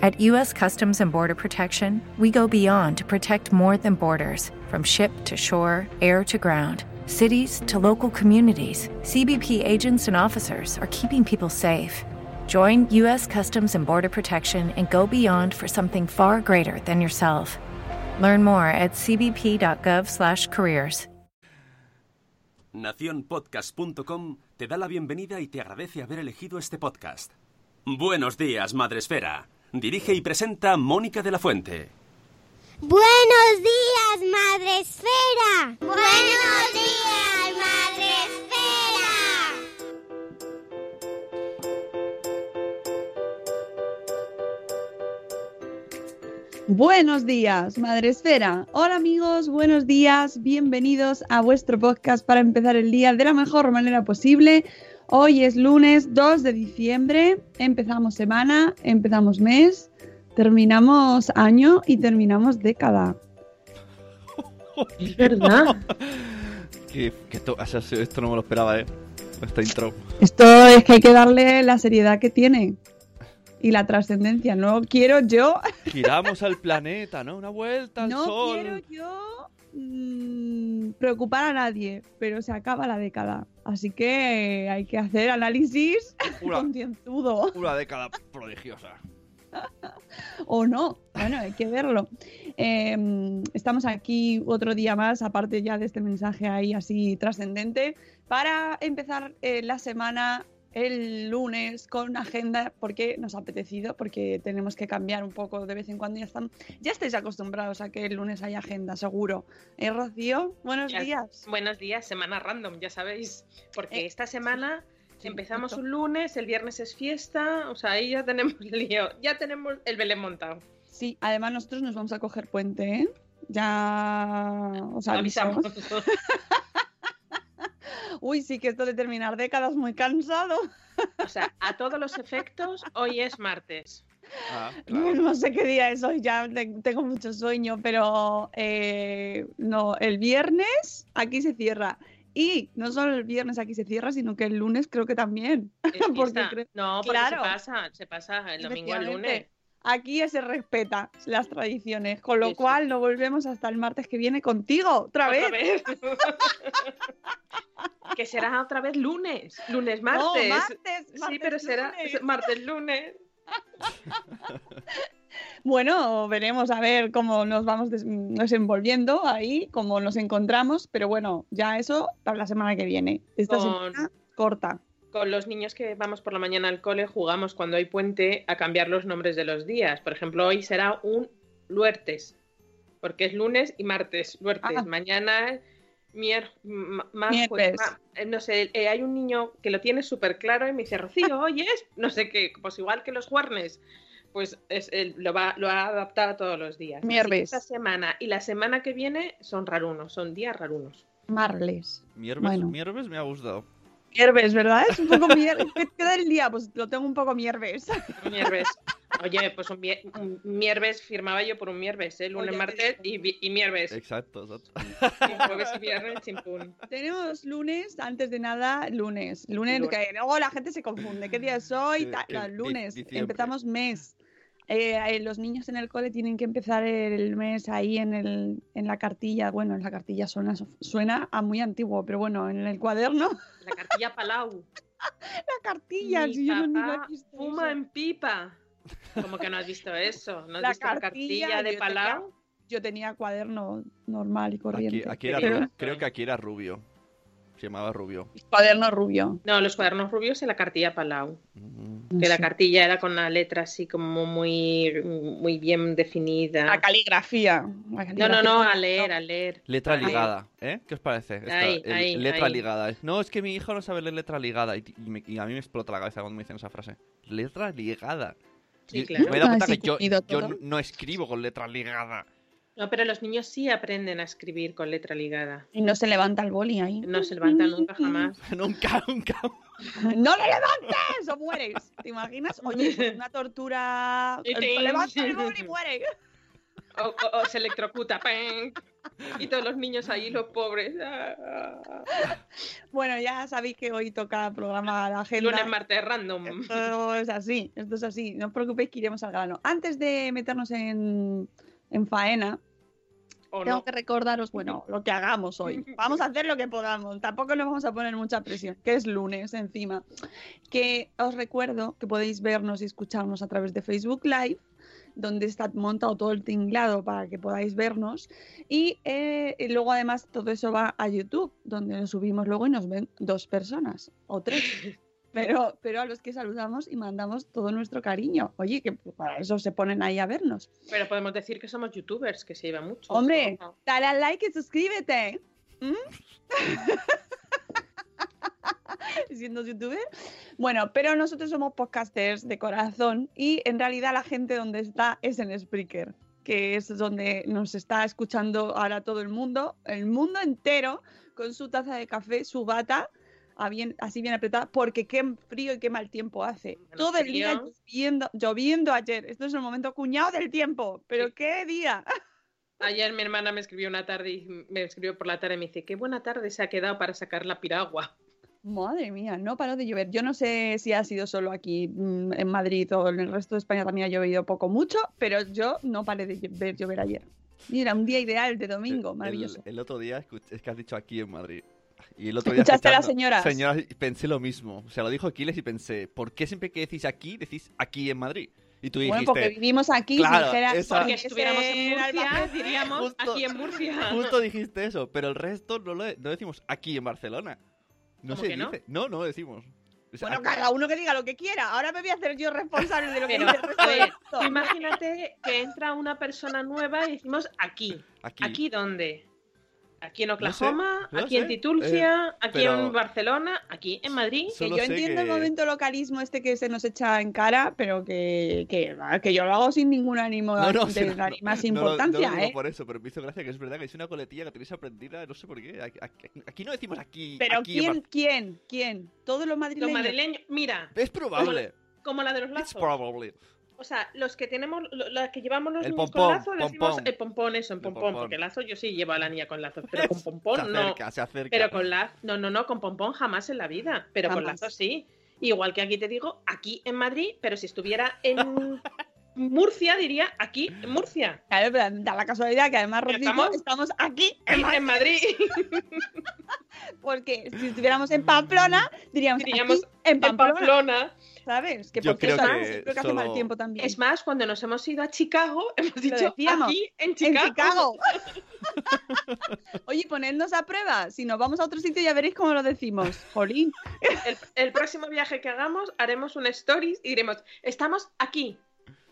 At U.S. Customs and Border Protection, we go beyond to protect more than borders from ship to shore, air to ground. Cities to local communities, CBP agents and officers are keeping people safe. Join U.S. Customs and Border Protection and go beyond for something far greater than yourself. Learn more at cbp.gov/careers. Naciónpodcast.com te da la bienvenida y te agradece haber elegido este podcast. Buenos días, Madresfera. Dirige y presenta Mónica de la Fuente. Buenos días, Madre Esfera. Buenos días, Madre Esfera. Buenos días, Madre Esfera. Hola amigos, buenos días, bienvenidos a vuestro podcast para empezar el día de la mejor manera posible. Hoy es lunes 2 de diciembre, empezamos semana, empezamos mes, terminamos año y terminamos década. Es verdad. Que, que esto, o sea, esto no me lo esperaba, ¿eh? Esta intro. Esto es que hay que darle la seriedad que tiene y la trascendencia. No quiero yo, Giramos al planeta, ¿no? Una vuelta al no sol. quiero yo mm, preocupar a nadie, pero se acaba la década. Así que hay que hacer análisis concienzudo. una década prodigiosa. o no. Bueno, hay que verlo. Eh, estamos aquí otro día más, aparte ya de este mensaje ahí así trascendente, para empezar eh, la semana el lunes con una agenda porque nos ha apetecido, porque tenemos que cambiar un poco de vez en cuando. Ya, están, ya estáis acostumbrados a que el lunes haya agenda, seguro. ¿Eh, Rocío? Buenos Ya- días. Buenos días, semana random, ya sabéis. Porque Eh, esta semana sí, empezamos un lunes, el viernes es fiesta, o sea, ahí ya tenemos lío, ya tenemos el Belén montado. Sí, además nosotros nos vamos a coger puente, ¿eh? Ya os avisamos. avisamos. Uy, sí que esto de terminar décadas muy cansado. O sea, a todos los efectos, hoy es martes. Ah, No, claro. no sé qué día es hoy, ya te- tengo mucho sueño, pero eh, no, el viernes aquí se cierra. Y no solo el viernes aquí se cierra, sino que el lunes creo que también. Porque creo- No, porque Claro. se pasa, se pasa el domingo al lunes. Aquí ya se respeta las tradiciones, con lo cual no volvemos hasta el martes que viene contigo, otra vez. Otra vez. que será otra vez lunes, lunes, No, martes. martes, sí, martes, pero será martes, lunes. Bueno, veremos a ver cómo nos vamos des- desenvolviendo ahí, cómo nos encontramos, pero bueno, ya eso para la semana que viene. Esta Con- semana corta. Con los niños que vamos por la mañana al cole jugamos cuando hay puente a cambiar los nombres de los días. Por ejemplo, hoy será un luertes, porque es lunes y martes. Luertes. Ah. Mañana es mier ma- ma- Miércoles. ma- eh, no sé, eh, hay un niño que lo tiene súper claro y me dice, Rocío, hoy es, no sé qué, pues igual que los juernes. Pues es, lo, va, lo ha adaptado a todos los días. Mierves. Esta semana y la semana que viene son rarunos, son días rarunos. Marles. Mierves, Bueno. Mierves me ha gustado. Mierves, ¿verdad? Es un poco mierves. ¿Qué queda el día? Pues lo tengo un poco mierves. Mierves. Oye, pues un, mier- un mierves firmaba yo por un mierves, ¿eh? Lunes, Oye, martes y, y mierves. Exacto, exacto. Y jueves y viernes, chimpún. Tenemos lunes, antes de nada, lunes. Lunes, Lunes. que luego la gente se confunde. ¿Qué día es hoy? Lunes. diciembre. Empezamos mes. Eh, eh, los niños en el cole tienen que empezar el mes ahí en, el, en la cartilla. Bueno, en la cartilla suena, suena a muy antiguo, pero bueno, en el cuaderno, La cartilla Palau. la cartilla. Mi si yo no- ni lo he visto fuma eso. en pipa. ¿Cómo que no has visto eso? ¿No has La visto la cartilla, cartilla de Palau? Yo tenía cuaderno normal y corriente. aquí era, Pero- ru- creo que aquí era rubio. Se llamaba Rubio. Cuaderno rubio. No, los cuadernos rubios en la cartilla Palau. Mm. Que la cartilla era con la letra así como muy, muy bien definida. La caligrafía. La No, no, no, a leer, a leer. Letra A leer. ligada, ¿eh? ¿Qué os parece? Esta, Ahí, el- ahí, letra ahí. ligada. No, es que mi hijo no sabe leer letra ligada. Y, y me- y a mí me explota la cabeza cuando me dicen esa frase. Letra ligada. Sí, claro. Me he dado cuenta que yo, no escribo con letra ligada. No, pero los niños sí aprenden a escribir con letra ligada. Y no se levanta el boli ahí. No se levantan nunca jamás. nunca, nunca. ¡No le levantes o mueres! ¿Te imaginas? Oye, pues una tortura. Te- Levanta el boli y muere. O, o- o se electrocuta. ¡pam! Y todos los niños ahí, los pobres. Bueno, ya sabéis que hoy toca programa la agenda. Lunes, martes, random. Esto es así, esto es así. No os preocupéis que iremos al grano. Antes de meternos en, en faena, O tengo no. que recordaros, bueno, lo que hagamos hoy. Vamos a hacer lo que podamos. Tampoco nos vamos a poner mucha presión, que es lunes encima. Que os recuerdo que podéis vernos y escucharnos a través de Facebook Live, donde está montado todo el tinglado para que podáis vernos. Y, eh, y luego además todo eso va a YouTube, donde lo subimos luego y nos ven dos personas o tres. Pero, pero a los que saludamos y mandamos todo nuestro cariño. Oye, que para eso se ponen ahí a vernos. Pero podemos decir que somos youtubers, que se lleva mucho. Hombre, ¿no? dale al like y suscríbete. ¿Mm? Siendo youtuber. Bueno, pero nosotros somos podcasters de corazón y en realidad la gente donde está es en Spreaker, que es donde nos está escuchando ahora todo el mundo, el mundo entero, con su taza de café, su bata, a bien- así bien apretada, porque qué frío y qué mal tiempo hace. Bueno, Todo el día lloviendo, lloviendo ayer. Esto es el momento cuñado del tiempo, pero Sí. qué día. Ayer mi hermana me escribió una tarde y me escribió por la tarde y me dice, qué buena tarde se ha quedado para sacar la piragua. Madre mía, no paró de llover. Yo no sé si ha sido solo aquí mm, en Madrid o en el resto de España también ha llovido poco mucho, pero yo no paré de ver llover ayer. Mira, un día ideal de domingo, maravilloso. El, otro día, es que has dicho aquí en Madrid. Y el otro día ¿Escuchaste a las escuchando- señoras? Señoras, y pensé lo mismo. O sea, lo dijo Aquiles y pensé, ¿por qué siempre que decís aquí, decís aquí en Madrid? Y tú Bueno, dijiste, porque vivimos aquí, Claro, si dijera- esa- Porque estuviéramos en Murcia, diríamos Justo- aquí en Murcia. justo dijiste eso, pero el resto no lo no decimos aquí en Barcelona. No ¿Cómo se que no? dice. No, no decimos. O sea, Bueno, aquí- cada uno que diga lo que quiera. Ahora me voy a hacer yo responsable de lo que Pero, dice el resto imagínate que entra una persona nueva y decimos aquí. aquí. ¿Aquí dónde? ¿Aquí en sé, Oklahoma? no ¿Aquí sé, en Titulcia? ¿Aquí pero- en Barcelona? ¿Aquí en Madrid? Que yo sé entiendo el que- momento localismo este que se nos echa en cara, pero que, que, que yo lo hago sin ningún ánimo No, no, de dar más importancia, no lo ¿eh? por eso, pero me hizo gracia que es verdad que es una coletilla que tenéis aprendida, no sé por qué. Aquí, aquí- aquí no decimos aquí. Pero aquí ¿quién, quién, quién? Todos los Los madrileños. madrileños, mira, Es probable. como la de los It's lazos. O sea, los que tenemos, lo- los que llevamos los El niños pompón, con lazo, le decimos pompón. el pompón, eso, en El pompón, pompón. porque lazo yo sí llevo a la niña con lazos, pero con se pompón no. acerca, se acerca. Pero con lazo, no, no, no, con pompón jamás en la vida, pero con lazo sí. Igual que aquí te digo, aquí en Madrid, pero si estuviera en Murcia, diría aquí en Murcia. Claro, pero da la casualidad que además, Rocío, estamos- estamos aquí, En, en Madrid porque si estuviéramos en Pamplona, diríamos, diríamos aquí, en en Pamplona, Pamplona. ¿sabes? Que Yo por cierto, creo que creo que hace mal tiempo también. Es más, cuando nos hemos ido a Chicago, hemos dicho decíamos, aquí en en Chicago. Chicago. Oye, ponednos a prueba. Si nos vamos a otro sitio ya veréis cómo lo decimos. Jolín. El, el próximo viaje que hagamos haremos un stories y diremos, estamos aquí,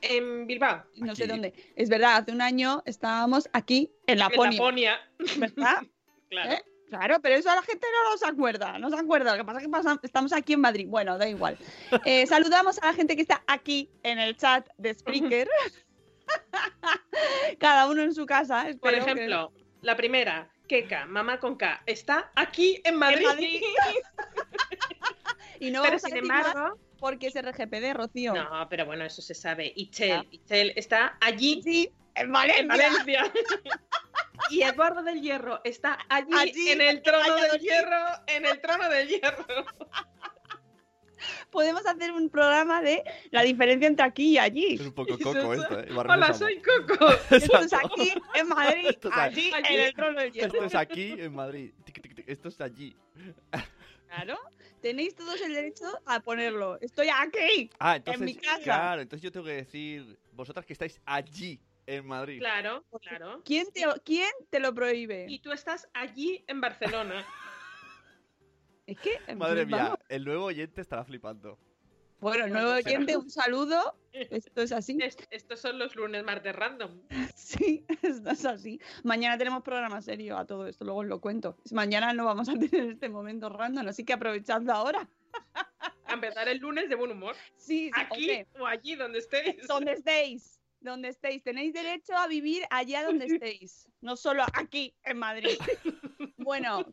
en Bilbao, No sé dónde. Es verdad, hace un año estábamos aquí en en Laponia. ¿verdad? Claro. ¿Eh? Claro, pero eso a la gente no se acuerda, no se acuerda. Lo que pasa es que pasa- estamos aquí en Madrid. Bueno, da igual. Eh, saludamos a la gente que está aquí en el chat de Spreaker. Cada uno en su casa. Por que- ejemplo, la primera, Keka, mamá con K, está aquí en Madrid. Madrid. Y no Pero sin embargo, porque es RGPD, Rocío. no, pero bueno, eso se sabe. Ichel, Ah. Ichel está allí Sí, en en Valencia. Y Eduardo del Hierro está allí, Allí, en el trono del hierro, en el trono del hierro. Podemos hacer un programa de la diferencia entre aquí y allí. Es un poco coco es- esto, ¿eh? Hola, soy Coco. Esto es aquí en Madrid, Esto es allí, allí. en el trono del hierro. Esto es aquí en Madrid. Esto es allí. Claro. Tenéis todos el derecho a ponerlo. Estoy aquí. Ah, entonces. mi casa. Claro, entonces yo tengo que decir, vosotras que estáis allí en Madrid. Claro, claro. ¿Quién te, ¿Quién te lo prohíbe? Y tú estás allí en Barcelona. Es que. en Madre mía, vamos. el nuevo oyente estará flipando. Bueno, el nuevo oyente, un saludo. Esto es así. Est- Estos son los lunes martes random. Sí, esto es así. Mañana tenemos programa serio a todo esto, luego os lo cuento. Mañana no vamos a tener este momento random, así que aprovechadlo ahora. A empezar el lunes de buen humor. Sí, sí, Aquí o allí donde estéis. donde estéis, donde estéis. Tenéis derecho a vivir allá donde estéis, no solo aquí en Madrid. Bueno,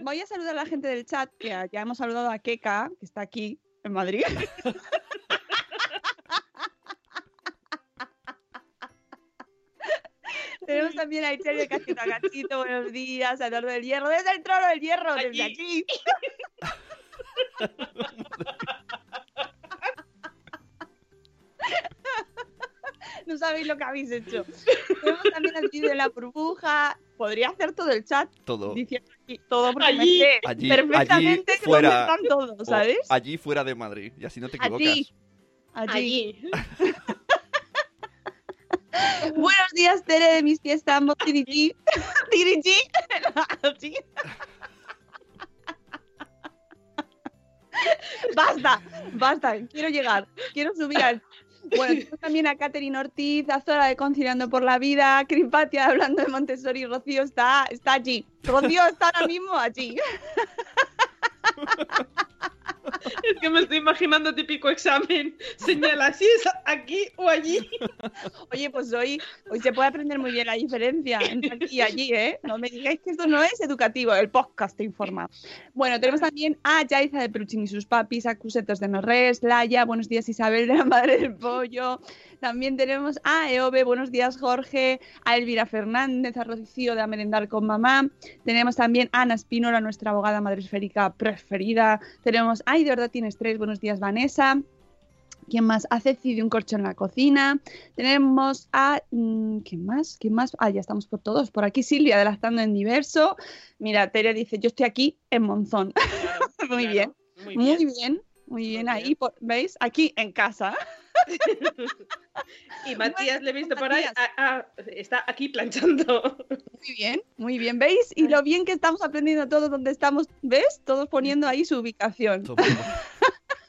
voy a saludar a la gente del chat, que ya hemos saludado a Keka, que está aquí en Madrid. Tenemos también a Itzel de a buenos días, a Eduardo del Hierro, desde el trono del Hierro, desde Allí. aquí. No sabéis lo que habéis hecho. Tenemos también al vídeo de la burbuja. Podría hacer todo el chat Todo. diciendo aquí todo porque me Allí. sé Allí- perfectamente allí dónde fuera. están todos, O ¿sabes? allí fuera de Madrid. Y así no te equivocas. Allí. Allí. Allí. Buenos días, Tere de mis fiestas, ambos Tiriti. Tiriti. Allí. Basta, basta, quiero llegar, quiero subir al... Bueno, tenemos también a Catherine Ortiz, a Zora de Conciliando por la Vida, Crimpatia hablando de Montessori, Rocío está, está allí. Rocío está ahora mismo allí. Es que me estoy imaginando típico examen. Señala si es aquí o allí. Oye, pues hoy, hoy se puede aprender muy bien la diferencia entre aquí y allí, ¿eh? No me digáis que esto no es educativo, el podcast te informa. Bueno, tenemos también a Yaiza de Peluchín y sus papis, a Cusetos de Norres, Laia, buenos días Isabel de la Madre del Pollo. También tenemos a Eove, buenos días Jorge, a Elvira Fernández, a Rocío de A con Mamá. Tenemos también a Ana Espínola, nuestra abogada madre esférica preferida. Tenemos, ay, de verdad tienes tres, buenos días Vanessa. ¿Quién más? A Ceci de un corcho en la cocina. Tenemos a. mm, ¿Quién más? ¿Quién más? Ah, ya estamos por todos. Por aquí Silvia, adelantando en diverso. Mira, Tere dice: Yo estoy aquí en Monzón. Claro, Muy claro. bien. Muy Muy bien. bien, muy bien. Muy Ahí, bien. por- ¿veis? Aquí en casa. Y Matías le he visto por ahí. Ah, ah, está aquí planchando. Muy bien, muy bien. ¿Veis? Y lo bien que estamos aprendiendo todos donde estamos. ¿Ves? Todos poniendo ahí su ubicación.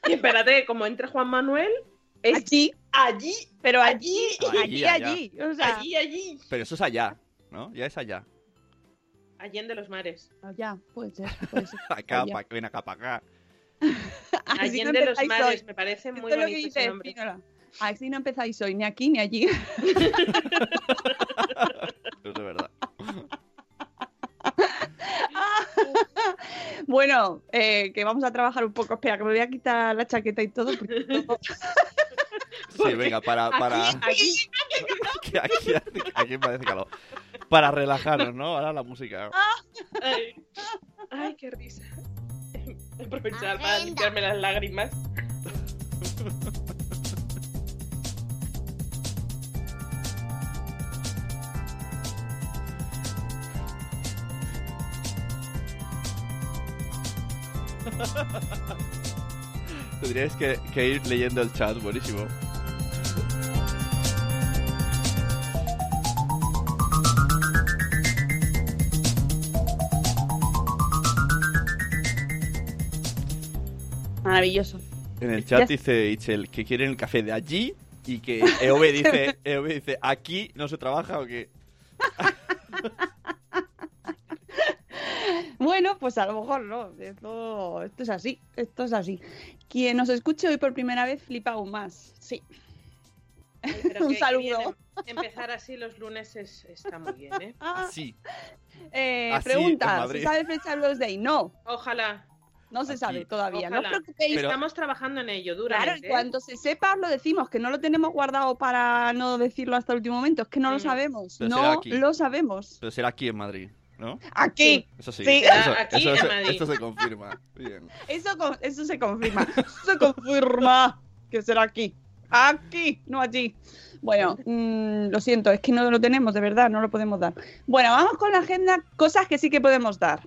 Y espérate, como entre Juan Manuel, es Aquí, allí, pero allí, allí, allí, allí. O sea, allí, allí. Pero eso es allá, ¿no? Ya es allá. Allende los mares. allá, puede ser, puede ser. Acá, Allá. pa, ven acá, para acá. Así no Allende los empezáis mares, hoy. me parece muy es bonito dice ese nombre. Espínola. Así no empezáis hoy, ni aquí ni allí. Es de verdad. bueno, eh, que vamos a trabajar un poco. Espera, que me voy a quitar la chaqueta y todo. Porque Sí, venga, para. para... Aquí, aquí, aquí parece calor. Para relajarnos, ¿no? Ahora la música. Ay, ay, qué risa. Aprovechar para Agenda. limpiarme las lágrimas. Tendríais que, que ir leyendo el chat, buenísimo. Maravilloso. En el Ya- chat dice Itzel que quieren el café de allí y que EOB dice, EOB dice, ¿aquí no se trabaja o qué? Bueno, pues a lo mejor no. Esto, esto es así. Esto es así. Quien nos escuche hoy por primera vez flipa aún más. Sí. Pero Un saludo. bien, em- Empezar así los lunes es- está muy bien, ¿eh? Así. eh, pregunta, Madrid. ¿se sabe fecha de los Day? No, Ojalá. No se Aquí. sabe todavía. No os Ojalá. preocupéis. Pero- Estamos trabajando en ello, Claro, duramente. y cuando se sepa os lo decimos, que no lo tenemos guardado para no decirlo hasta el último momento, es que no lo Mm. sabemos, Pero no lo sabemos. Pero será aquí en Madrid, ¿no? Aquí, Eso sí. Sí. Eso, Aquí eso en esto se confirma. Bien. eso, eso se confirma, eso se confirma que será aquí, aquí, no allí. Bueno, mm, lo siento, es que no lo tenemos, de verdad, no lo podemos dar. Bueno, vamos con la agenda, cosas que sí que podemos dar.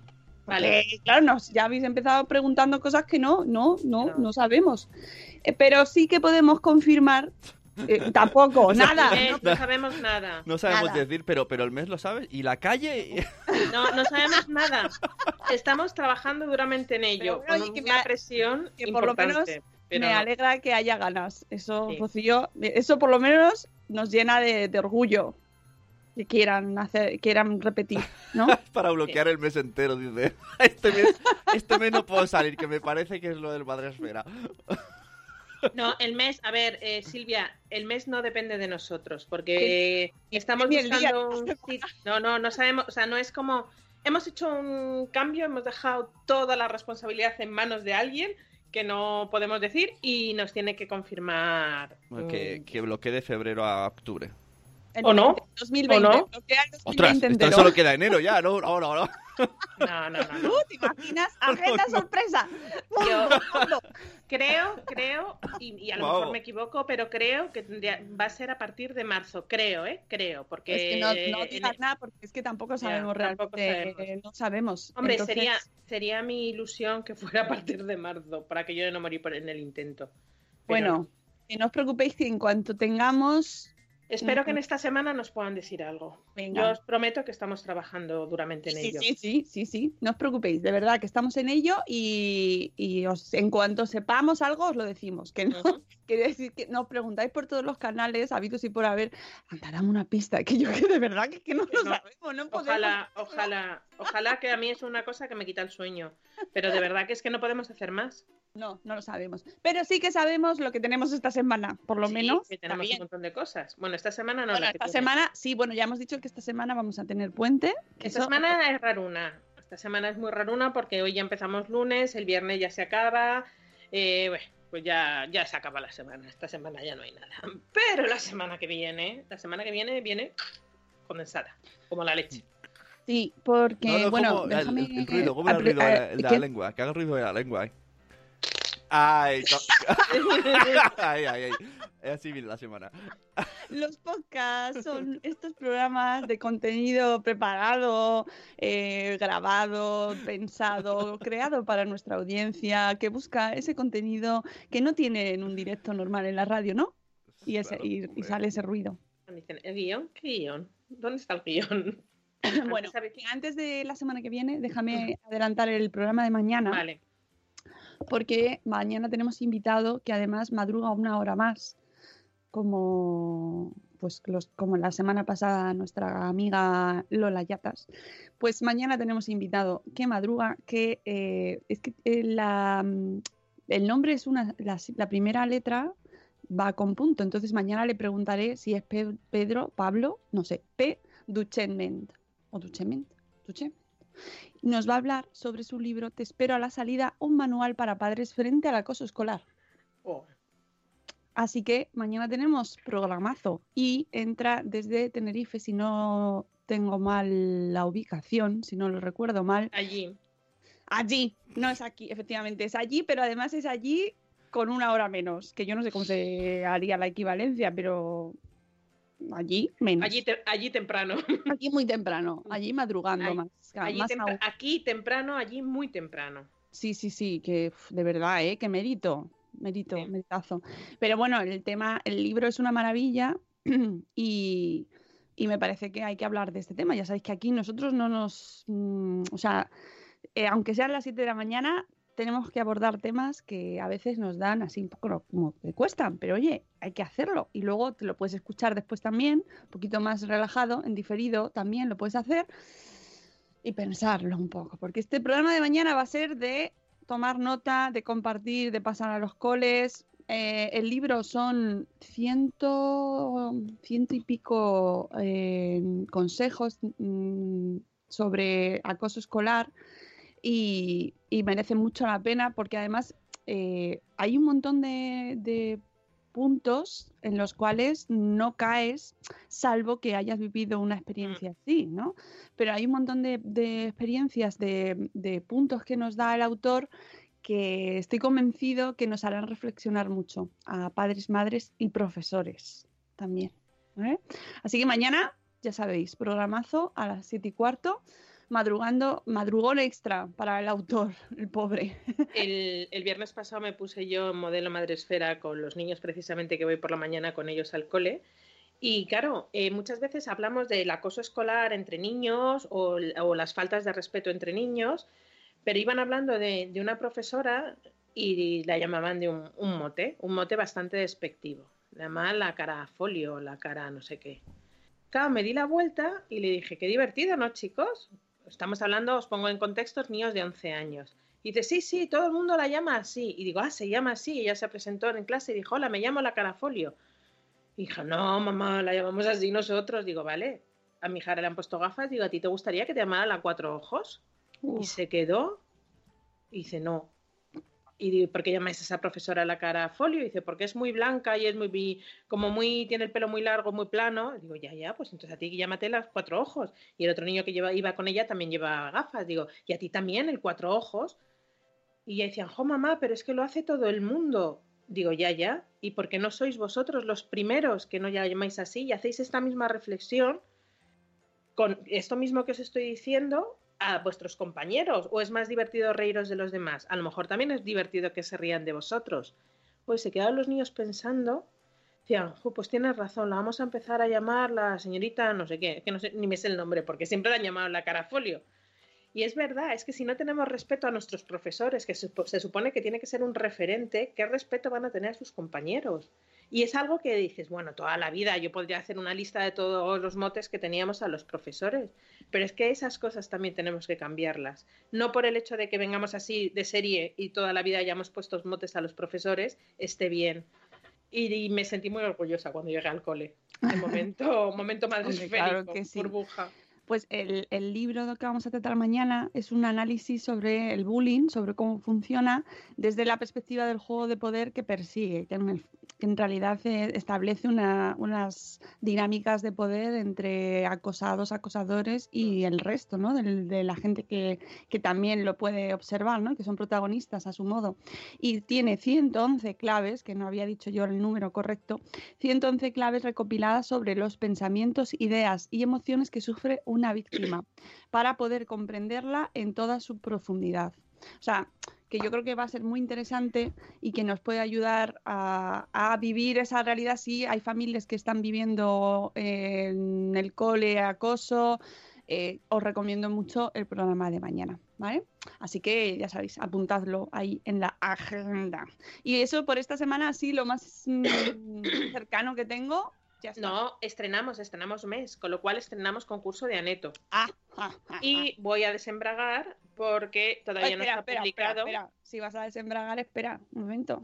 Vale. Porque, claro, nos, ya habéis empezado preguntando cosas que no, no, no, No. no sabemos. Eh, pero sí que podemos confirmar, eh, tampoco, nada. Eh, no sabemos nada. No sabemos Nada. decir, pero, pero el mes lo sabes. Y la calle. No, no sabemos nada. estamos trabajando duramente en ello, Pero, con que una me- presión que por lo menos pero me alegra que haya ganas. Eso, Sí. Rocío, eso por lo menos nos llena de, de orgullo que quieran hacer, quieran repetir, ¿no? Para bloquear el mes entero, dice. Este mes, este mes no puedo salir, que me parece que es lo del Madre Esfera. No, el mes, a ver, eh, Silvia, el mes no depende de nosotros, porque estamos buscando un No, no, no sabemos, o sea, no es como. Hemos hecho un cambio, hemos dejado toda la responsabilidad en manos de alguien que no podemos decir y nos tiene que confirmar. Que, que bloquee de febrero a octubre. El ¿O no? 2020, ¿O no? bloquea el 2020 Ostras, esto entero. solo queda enero ya, no, no, no. no. No, no. ¿Tú te imaginas? Agenda No, no. sorpresa. Yo creo, creo, y, y a lo Wow. mejor me equivoco, pero creo que tendría- va a ser a partir de marzo, creo, ¿eh? Creo, porque... Es que no, no digas nada porque es que tampoco sabemos tampoco realmente. sabemos. No sabemos. Hombre, Entonces, sería, sería mi ilusión que fuera a partir de marzo, para que yo no por- en el intento. Pero Bueno, que no os preocupéis que en cuanto tengamos. Espero que en esta semana nos puedan decir algo. Venga. Yo os prometo que estamos trabajando duramente en Sí, ello. sí, sí, sí, sí. No os preocupéis, de verdad que estamos en ello y, y os, en cuanto sepamos algo os lo decimos. Que no, Ujú. quiere decir que nos preguntáis por todos los canales habidos y por haber. Anda, dame una pista, que yo que de verdad que, que no lo No. sabemos, no podemos. Ojalá, ojalá, ojalá que a mí es una cosa que me quita el sueño. Pero de verdad que es que no podemos hacer más. No, no lo sabemos. Pero sí que sabemos lo que tenemos esta semana, por lo Sí, menos. que tenemos un montón de cosas. Bueno, esta semana no. Bueno, la esta semana, sí, bueno, ya hemos dicho que esta semana vamos a tener puente. Esta eso- semana es raruna. Esta semana es muy raruna porque hoy ya empezamos lunes, el viernes ya se acaba. eh, bueno, pues ya, ya se acaba la semana. Esta semana ya no hay nada. Pero la semana que viene, la semana que viene viene condensada, como la leche. Sí, porque, No, no, bueno, como el- déjame... el, el ruido, ¿cómo era el ruido de la, eh, la lengua? Que haga el ruido de la lengua. eh. Ay, ay, ay, ay. Así viene la semana. Los podcasts son estos programas de contenido preparado, eh, grabado, pensado, creado para nuestra audiencia, que busca ese contenido que no tiene en un directo normal en la radio, ¿no? Y, ese, Claro, y- sale ese ruido. Dicen, ¿el guion? ¿Qué guion? ¿Dónde está el guion? Bueno, ¿sabes? que antes de la semana que viene, déjame adelantar el programa de mañana, Vale. Porque mañana tenemos invitado que además madruga una hora más, como pues los, como la semana pasada nuestra amiga Lola Yatas. Pues mañana tenemos invitado que madruga, que eh, es que eh, la, mm, el nombre es una, la, primera letra va con punto, entonces mañana le preguntaré si es Pe- Pedro, Pablo, no sé, P. Duchement o Duchement, Nos va a hablar sobre su libro Te espero a la salida, un manual para padres frente al acoso escolar. Oh, Así que mañana tenemos programazo y entra desde Tenerife, si no tengo mal la ubicación, si no lo recuerdo mal. allí. Allí, no es aquí, efectivamente, es allí, pero además es allí con una hora menos, que yo no sé cómo se haría la equivalencia, pero allí menos. Allí, te- allí temprano. Allí muy temprano, allí madrugando Allí- más. Allí más tempra- aún. aquí temprano, allí muy temprano. Sí, sí, sí, que de verdad, ¿eh? Que mérito, mérito, Sí. meritazo. Pero bueno, el tema, el libro es una maravilla y, y me parece que hay que hablar de este tema. Ya sabéis que aquí nosotros no nos, mm, o sea, eh, aunque sean las 7 de la mañana, tenemos que abordar temas que a veces nos dan así un poco como que cuestan, pero oye, hay que hacerlo. Y luego te lo puedes escuchar después también, un poquito más relajado, en diferido también lo puedes hacer y pensarlo un poco, porque este programa de mañana va a ser de tomar nota, de compartir, de pasar a los coles. Eh, el libro son ciento, ciento y pico eh, consejos mm, sobre acoso escolar y, y merece mucho la pena porque además eh, hay un montón de, de puntos en los cuales no caes salvo que hayas vivido una experiencia así, ¿no? Pero hay un montón de, de experiencias, de, de puntos que nos da el autor que estoy convencido que nos harán reflexionar mucho a padres, madres y profesores también. ¿vale? Así que mañana, ya sabéis, programazo a las 7 y cuarto, madrugando, madrugón extra para el autor, el pobre. El, el viernes pasado me puse yo modelo madresfera con los niños precisamente que voy por la mañana con ellos al cole. Y claro, eh, muchas veces hablamos del acoso escolar entre niños o, o las faltas de respeto entre niños, pero iban hablando de, de una profesora y la llamaban de un, un mote, un mote bastante despectivo. Llamaban la cara folio, la cara no sé qué. Claro, me di la vuelta y le dije, qué divertido, ¿no, chicos? Estamos hablando, os pongo en contextos, niños de 11 años. Y dice, sí, sí, todo el mundo la llama así. Y digo, ah, se llama así. Y ella se presentó en clase y dijo, hola, me llamo la carafolio. Y dijo, no, mamá, la llamamos así nosotros. Digo, vale. A mi hija le han puesto gafas. Digo, ¿a ti te gustaría que te llamara la cuatro ojos? Y se quedó. Y dice, no. Y ¿por qué llamáis a esa profesora la cara folio? Y dice, porque es muy blanca y es muy, como muy, tiene el pelo muy largo, muy plano. Digo, ya, ya, pues entonces a ti llámate las cuatro ojos. Y el otro niño que lleva, iba con ella también lleva gafas. Digo, y a ti también el cuatro ojos. Y ella decían, jo, mamá, pero es que lo hace todo el mundo. Digo, ya, ya. ¿Y por qué no sois vosotros los primeros que no ya llamáis así y hacéis esta misma reflexión con esto mismo que os estoy diciendo a vuestros compañeros? ¿O es más divertido reíros de los demás? A lo mejor también es divertido que se rían de vosotros. Pues se quedaron los niños pensando, decían, "Jo, pues tienes razón, la vamos a empezar a llamar la señorita no sé qué, que no sé, ni me sé el nombre, porque siempre la han llamado la carafolio. Y es verdad, es que si no tenemos respeto a nuestros profesores, que supo- se supone que tiene que ser un referente, ¿qué respeto van a tener a sus compañeros? Y es algo que dices, bueno, toda la vida yo podría hacer una lista de todos los motes que teníamos a los profesores, pero es que esas cosas también tenemos que cambiarlas. No por el hecho de que vengamos así de serie y toda la vida hayamos puesto motes a los profesores, esté bien. Y, y me sentí muy orgullosa cuando llegué al cole. El momento, momento esférico, claro sí. burbuja. Pues el, el libro que vamos a tratar mañana es un análisis sobre el bullying, sobre cómo funciona desde la perspectiva del juego de poder que persigue, que en, el- que en realidad eh, establece una- unas dinámicas de poder entre acosados, acosadores y el resto, ¿no? Del- de la gente que, que también lo puede observar, ¿no? Que son protagonistas a su modo. Y tiene 111 claves, que no había dicho yo el número correcto, 111 claves recopiladas sobre los pensamientos, ideas y emociones que sufre una víctima para poder comprenderla en toda su profundidad. O sea, que yo creo que va a ser muy interesante y que nos puede ayudar a, vivir esa realidad. Sí, hay familias que están viviendo eh, en el cole acoso. eh, os recomiendo mucho el programa de mañana, ¿vale? Así que ya sabéis, apuntadlo ahí en la agenda. Y eso por esta semana, así lo más mm, cercano que tengo, ya está. No, estrenamos, estrenamos mes, con lo cual estrenamos concurso de Aneto. Ah, ah, ah, Y voy a desembragar porque ah. todavía no espera, está espera, publicado. espera, espera. Si vas a desembragar, espera un momento.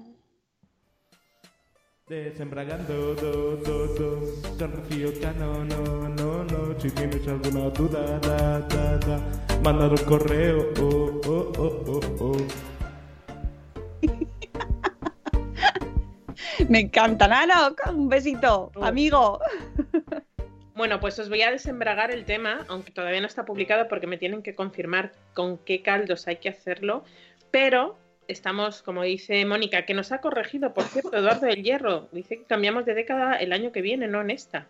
Desembragando, do, do, do, con Rocío Cano, no, no, no, si tienes alguna duda, da, da, da, mandar un correo, oh, oh, oh, oh, oh. Me encanta, Nano. Un besito, amigo. Bueno, pues os voy a desembragar el tema, aunque todavía no está publicado porque me tienen que confirmar con qué caldos hay que hacerlo, pero estamos, como dice Mónica, que nos ha corregido, por cierto, Eduardo del Hierro, dice que cambiamos de década el año que viene, no en esta.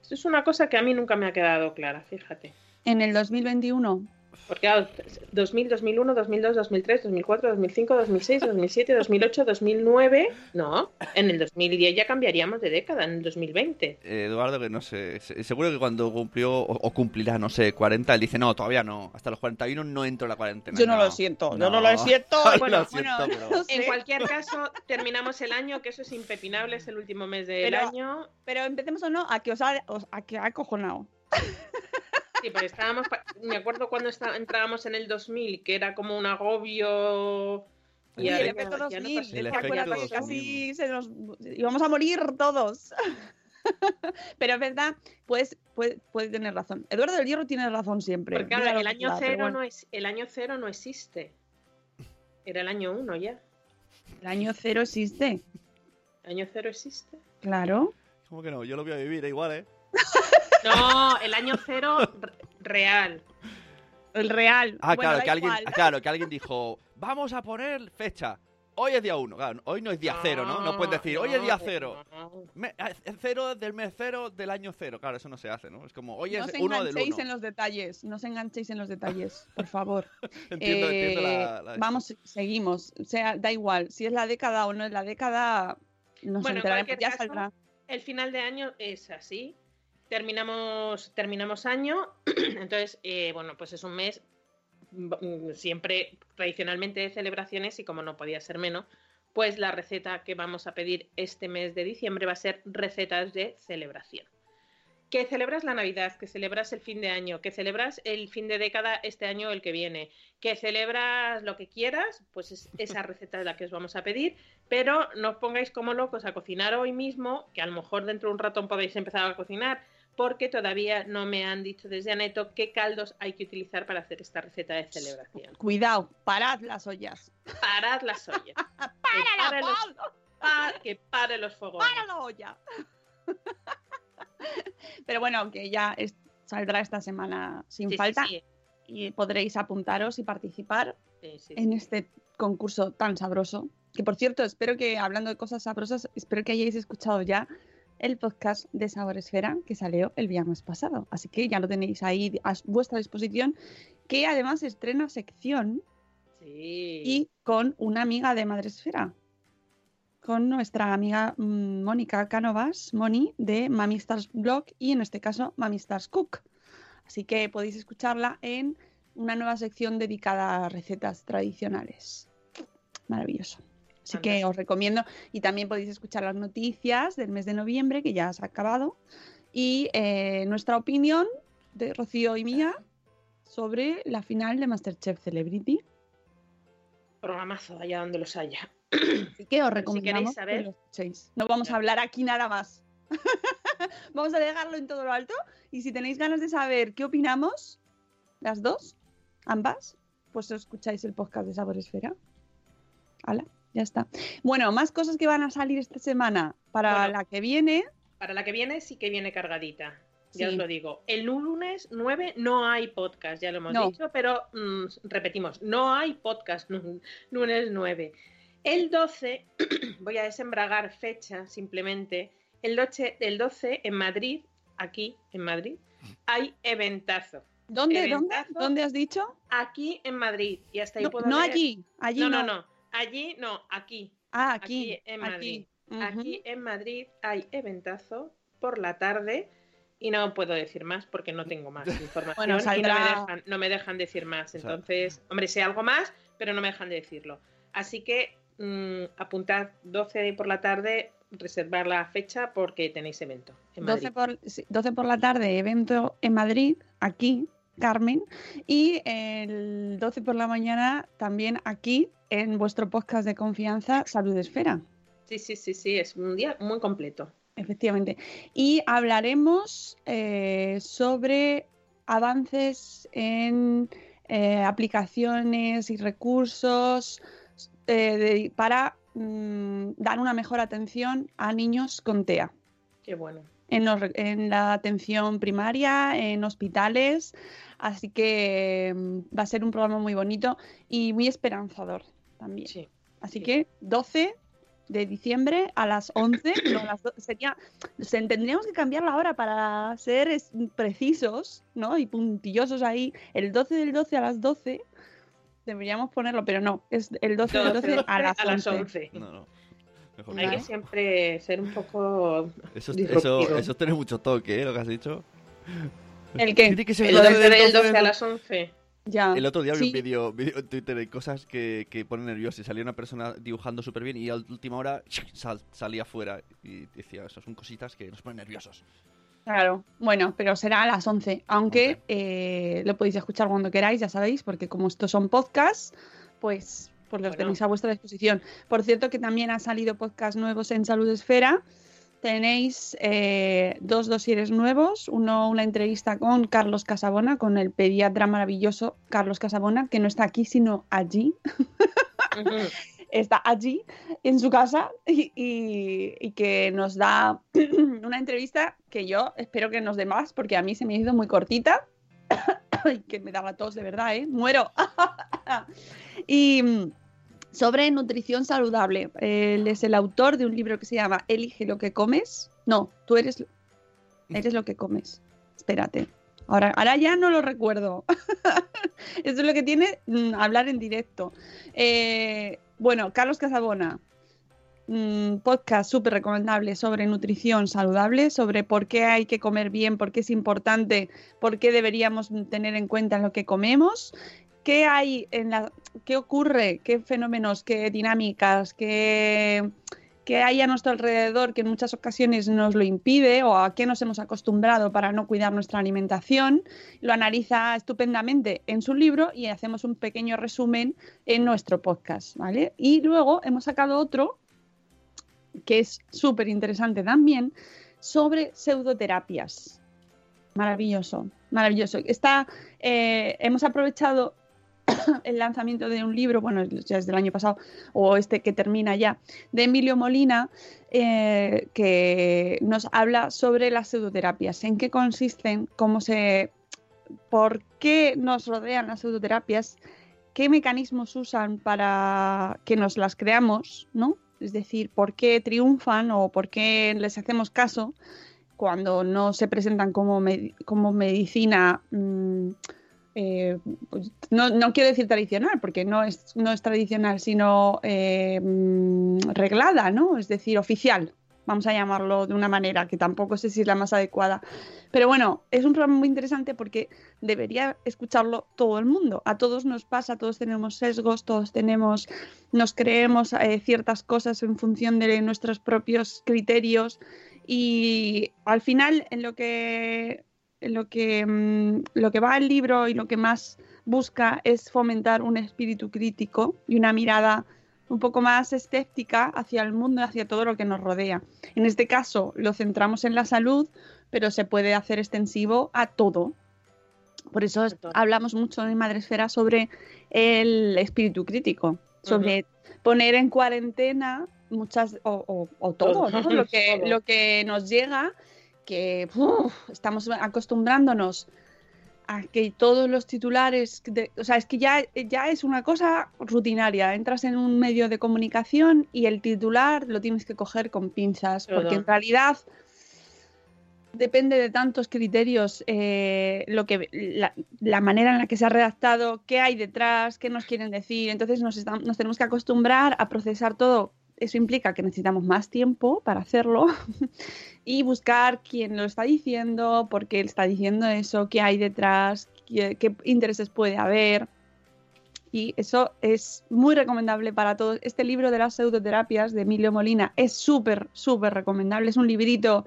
Esto es una cosa que a mí nunca me ha quedado clara, fíjate. En el 2021. Porque claro, 2000, 2001, 2002, 2003, 2004, 2005, 2006, 2007, 2008, 2009... No, en el 2010 ya cambiaríamos de década, en el 2020. Eh, Eduardo, que no sé, se- seguro que cuando cumplió o, o cumplirá, no sé, 40, él dice, no, todavía no, hasta los 41 no entro en la cuarentena. Yo no lo siento, yo no lo siento. Lo Bueno, siento, bueno, pero- no. En cualquier caso, terminamos el año, que eso es impepinable, es el último mes del Pero- año. Pero empecemos o no, a que os ha, os- a que ha acojonado. Sí, pero estábamos, me acuerdo cuando está- entrábamos en el 2000, que era como un agobio. Y ahora el ya- efecto ya no 2000, pasa ¿te El nada. efecto acuerdas que 2000. casi se nos íbamos a morir todos? Pero es verdad, pues puede, puede tener razón. Eduardo del Hierro tiene razón siempre. Porque lo el año cero bueno. no es, el año cero no existe. Era el año uno ya. El año cero existe, El año cero existe. claro. ¿Cómo que no? Yo lo voy a vivir igual, ¿eh? No, el año cero re- real. El real. Ah, Bueno, claro, que alguien, ah, claro, que alguien dijo, vamos a poner fecha. Hoy es día uno, claro, hoy no es día cero, ¿no? No puedes decir, hoy es día no, cero. no. Me- eh, cero del mes cero del año cero. Claro, eso no se hace, ¿no? Es como, hoy No es os uno del enganchéis uno. en los detalles, no os enganchéis en los detalles, por favor. Entiendo, entiendo Eh, la, la- Vamos, seguimos. O sea, da igual, si es la década o no es la década, nos Bueno, enteraremos, ya caso, saldrá. El final de año es así. Terminamos, terminamos año. Entonces, eh, bueno, pues es un mes mm, siempre tradicionalmente de celebraciones y como no podía ser menos, pues la receta que vamos a pedir este mes de diciembre va a ser recetas de celebración. Que celebras la Navidad, que celebras el fin de año, que celebras el fin de década este año o el que viene, que celebras lo que quieras, pues es esa receta es la que os vamos a pedir, pero no os pongáis como locos a cocinar hoy mismo, que a lo mejor dentro de un ratón podéis empezar a cocinar, porque todavía no me han dicho desde Aneto qué caldos hay que utilizar para hacer esta receta de celebración. Cuidado, parad las ollas. Parad las ollas. ¡Para Que pare la los- pa- que pare los fogones. ¡Para la olla! Pero bueno, que ya es- saldrá esta semana sin Sí, falta sí, y podréis apuntaros y participar en este concurso tan sabroso. Que por cierto, espero que, hablando de cosas sabrosas, espero que hayáis escuchado ya el podcast de Sabor Esfera que salió el viernes pasado. Así que ya lo tenéis ahí a vuestra disposición, que además estrena sección Sí. y con una amiga de Madresfera, con nuestra amiga mm, Mónica Cánovas, Moni, de Mami Stars Blog y en este caso Mami Stars Cook. Así que podéis escucharla en una nueva sección dedicada a recetas tradicionales. Maravilloso. Así que os recomiendo y también podéis escuchar las noticias del mes de noviembre, que ya se ha acabado, y eh, nuestra opinión de Rocío y mía sobre la final de Masterchef Celebrity. Programazo, allá donde los haya. Así que os si recomendamos queréis saber- que lo escuchéis. No vamos a hablar aquí nada más. vamos a dejarlo en todo lo alto. Y si tenéis ganas de saber qué opinamos, las dos, ambas, pues os escucháis el podcast de Sabor Esfera. Hala, ya está. Bueno, más cosas que van a salir esta semana. Para Bueno. la que viene, Para la que viene sí que viene cargadita. Ya Sí. os lo digo. El lunes 9 no hay podcast, ya lo hemos No. dicho, pero mm, repetimos, no hay podcast lunes 9. El 12, voy a desembragar fecha simplemente. El 12, el 12 en Madrid, aquí en Madrid, hay eventazo. ¿dónde, dónde, dónde has dicho? Aquí en Madrid. Y hasta ahí No, puedo no leer. allí, allí No, no. no, no. Allí no, aquí. Ah, aquí, Aquí en aquí. Madrid. Ujú. Aquí en Madrid hay eventazo por la tarde y no puedo decir más porque no tengo más información Bueno, y no me, dejan, no me dejan decir más. O sea- Entonces, hombre, sé algo más, pero no me dejan de decirlo. Así que mm, apuntad 12 por la tarde, reservar la fecha porque tenéis evento en 12 Madrid. por, sí, 12 por la tarde, evento en Madrid, aquí, Carmen. Y el 12 por la mañana, también aquí, en vuestro podcast de confianza, Salud Esfera. Sí, sí, sí, sí, es un día muy completo. Efectivamente. Y hablaremos eh, sobre avances en eh, aplicaciones y recursos eh, de- para mm, dar una mejor atención a niños con TEA. Qué bueno. En, los re- en la atención primaria, en hospitales. Así que mm, va a ser un programa muy bonito y muy esperanzador también. Sí. Así sí. que 12 de diciembre a las 11, no, a las do- sería, se, tendríamos que cambiar la hora para ser es- precisos ¿no? y puntillosos ahí. El 12 del 12 a las 12 deberíamos ponerlo, pero no, es el 12 del 12 a las 11. 11. No, no. Mejor. Hay que siempre ser un poco Eso, eso, eso tiene mucho toque, ¿eh? Lo que has dicho. ¿El qué? Tiene que ser El el 12 12 del del 12 a 12. las 11. Ya. El otro día vi Sí. un vídeo, en Twitter de cosas que, que ponen nerviosos. Y salía una persona dibujando súper bien y a última hora sal- salía fuera y decía, eso son cositas que nos ponen nerviosos. Claro, bueno, pero será a las 11, aunque 11. eh, lo podéis escuchar cuando queráis, ya sabéis, porque como estos son podcasts, pues, pues los Bueno. tenéis a vuestra disposición. Por cierto, que también han salido podcasts nuevos en Salud Esfera. Tenéis eh, dos dosieres nuevos, uno una entrevista con Carlos Casabona, con el pediatra maravilloso Carlos Casabona, que no está aquí, sino allí, está allí en su casa y, y- y que nos da una entrevista que yo espero que nos dé más porque a mí se me hizo muy cortita que me da la tos de verdad, ¿eh? Muero. y mm, sobre nutrición saludable. Él es el autor de un libro que se llama Elige lo que comes. No, tú eres, eres lo que comes. Espérate. Ahora, ahora ya no lo recuerdo. Eso es lo que tiene mm, hablar en directo. Eh, bueno, Carlos Casabona, podcast súper recomendable sobre nutrición saludable, sobre por qué hay que comer bien, por qué es importante, por qué deberíamos tener en cuenta lo que comemos, qué hay en la, qué ocurre, qué fenómenos, qué dinámicas, qué, qué hay a nuestro alrededor que en muchas ocasiones nos lo impide o a qué nos hemos acostumbrado para no cuidar nuestra alimentación. Lo analiza estupendamente en su libro y hacemos un pequeño resumen en nuestro podcast, ¿vale? Y luego hemos sacado otro que es súper interesante también sobre pseudoterapias. Maravilloso, maravilloso. Está, eh, hemos aprovechado el lanzamiento de un libro, bueno, ya es del año pasado, o este que termina ya, de Emilio Molina, eh, que nos habla sobre las pseudoterapias, en qué consisten, cómo se, por qué nos rodean las pseudoterapias, qué mecanismos usan para que nos las creamos, ¿no? Es decir, por qué triunfan o por qué les hacemos caso cuando no se presentan como, como medicina. Mmm, eh, pues, no, no, quiero decir tradicional, porque no es, no es tradicional, sino eh, mm, reglada, ¿no? Es decir, oficial, vamos a llamarlo de una manera que tampoco sé si es la más adecuada. Pero bueno, es un programa muy interesante porque debería escucharlo todo el mundo. A todos nos pasa, todos tenemos sesgos, todos tenemos, nos creemos eh, ciertas cosas en función de nuestros propios criterios. Y al final, en lo que lo que, mm, lo que va el libro y lo que más busca es fomentar un espíritu crítico y una mirada un poco más escéptica hacia el mundo y hacia todo lo que nos rodea. En este caso lo centramos en la salud, pero se puede hacer extensivo a todo. Por eso hablamos mucho en Madresfera sobre el espíritu crítico, sobre poner en cuarentena muchas o, todo, lo, que, lo que nos llega que estamos acostumbrándonos a que todos los titulares, o sea, es que ya, ya es una cosa rutinaria. Entras en un medio de comunicación y el titular lo tienes que coger con pinzas, porque en realidad depende de tantos criterios eh, lo que la, manera en la que se ha redactado, qué hay detrás, qué nos quieren decir. Entonces nos, nos tenemos que acostumbrar a procesar todo eso implica que necesitamos más tiempo para hacerlo y buscar quién lo está diciendo, por qué está diciendo eso, qué hay detrás, qué, intereses puede haber. Y eso es muy recomendable para todos. Este libro de las pseudoterapias de Emilio Molina es súper, súper recomendable. Es un librito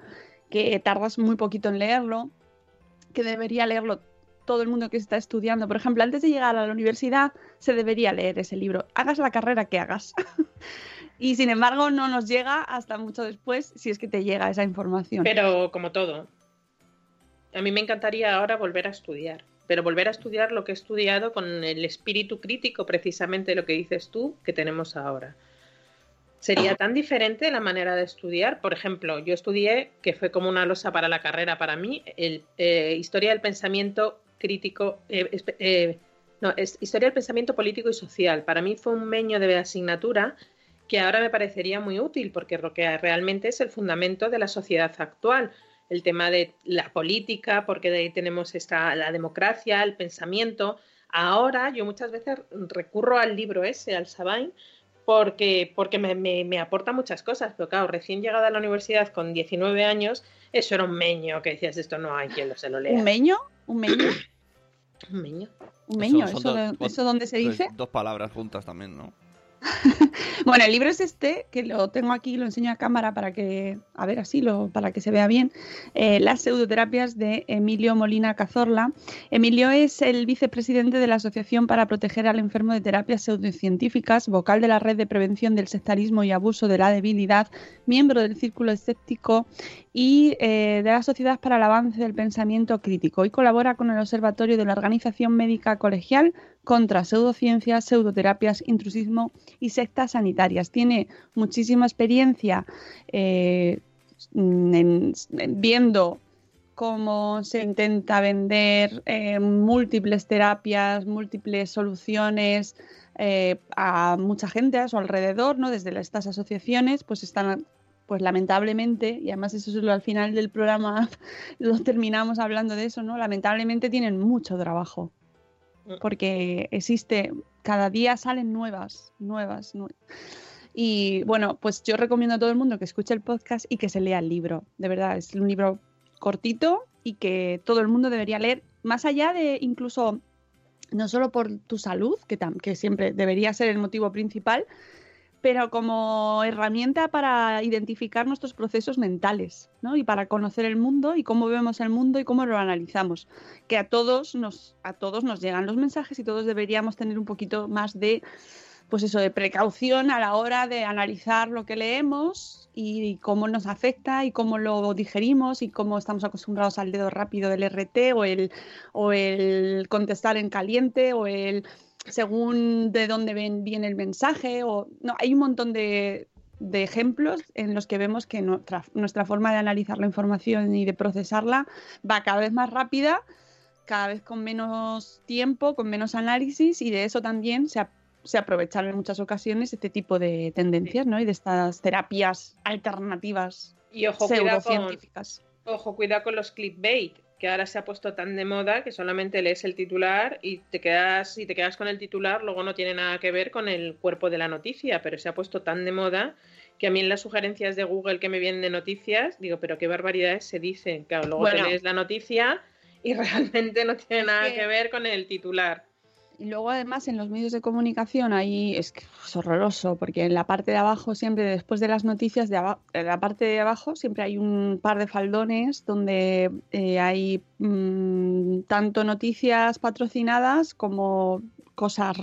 que tardas muy poquito en leerlo, que debería leerlo todo el mundo que está estudiando. Por ejemplo, antes de llegar a la universidad se debería leer ese libro. Hagas la carrera que hagas. y sin embargo no nos llega hasta mucho después si es que te llega esa información. Pero como todo, a mí me encantaría ahora volver a estudiar, pero volver a estudiar lo que he estudiado con el espíritu crítico, precisamente lo que dices tú, que tenemos ahora. Sería tan diferente la manera de estudiar. Por ejemplo, yo estudié, que fue como una losa para la carrera para mí, el, eh, historia del pensamiento crítico, eh, eh, no, es historia del pensamiento político y social. Para mí fue un meño de asignatura que ahora me parecería muy útil porque lo que realmente es el fundamento de la sociedad actual, el tema de la política, porque de ahí tenemos esta, la democracia, el pensamiento. Ahora yo muchas veces recurro al libro ese, al Sabain, porque, porque me, me, aporta muchas cosas, pero claro, recién llegada a la universidad con 19 años, eso era un meño, que decías, esto no hay quien lo se lo lea. ¿Un meño? ¿Un meño? un meño. Un meño, eso, eso, dónde se dice? Dos palabras juntas también, ¿no? bueno, el libro es este, que lo tengo aquí, lo enseño a cámara para que, a ver, así, lo, para que se vea bien. Eh, las pseudoterapias de Emilio Molina Cazorla. Emilio es el vicepresidente de la Asociación para Proteger al Enfermo de Terapias Pseudocientíficas, vocal de la Red de Prevención del Sectarismo y Abuso de la Debilidad, miembro del Círculo Escéptico y eh, de la Sociedad para el Avance del Pensamiento Crítico y colabora con el Observatorio de la Organización Médica Colegial contra pseudociencias, pseudoterapias, intrusismo y sectas sanitarias. Tiene muchísima experiencia eh, viendo cómo se intenta vender eh, múltiples terapias, múltiples soluciones a mucha gente a su alrededor, ¿no? Desde estas asociaciones, pues están pues lamentablemente, y además eso es lo al final del programa, lo terminamos hablando de eso, ¿no? Lamentablemente tienen mucho trabajo, mm. Porque existe, cada día salen nuevas, nuevas, Y bueno, pues yo recomiendo a todo el mundo que escuche el podcast y que se lea el libro. De verdad, es un libro cortito y que todo el mundo debería leer, más allá de incluso no solo por tu salud, que, que siempre debería ser el motivo principal, pero como herramienta para identificar nuestros procesos mentales, ¿no? Y para conocer el mundo y cómo vemos el mundo y cómo lo analizamos. Que a todos nos, a todos nos llegan los mensajes y todos deberíamos tener un poquito más de, pues eso, de precaución a la hora de analizar lo que leemos y cómo nos afecta y cómo lo digerimos y cómo estamos acostumbrados al dedo rápido del RT o el, o el contestar en caliente o el según de dónde ven, viene el mensaje. O, no, hay un montón de, de ejemplos en los que vemos que nuestra, nuestra forma de analizar la información y de procesarla va cada vez más rápida, cada vez con menos tiempo, con menos análisis y de eso también se, se aprovechan en muchas ocasiones este tipo de tendencias ¿no? y de estas terapias alternativas Y ojo, cuidado con, ojo, cuidado con los clickbait, que ahora se ha puesto tan de moda que solamente lees el titular y te quedas, si te quedas con el titular, luego no tiene nada que ver con el cuerpo de la noticia, pero se ha puesto tan de moda que a mí en las sugerencias de Google que me vienen de noticias, digo, pero qué barbaridades se dicen. Claro, luego Bueno. te lees la noticia y realmente no tiene nada que- que ver con el titular. Y luego además en los medios de comunicación ahí es, que es horroroso, porque en la parte de abajo siempre, después de las noticias, de en la parte de abajo siempre hay un par de faldones donde eh, hay mm, tanto noticias patrocinadas como cosas,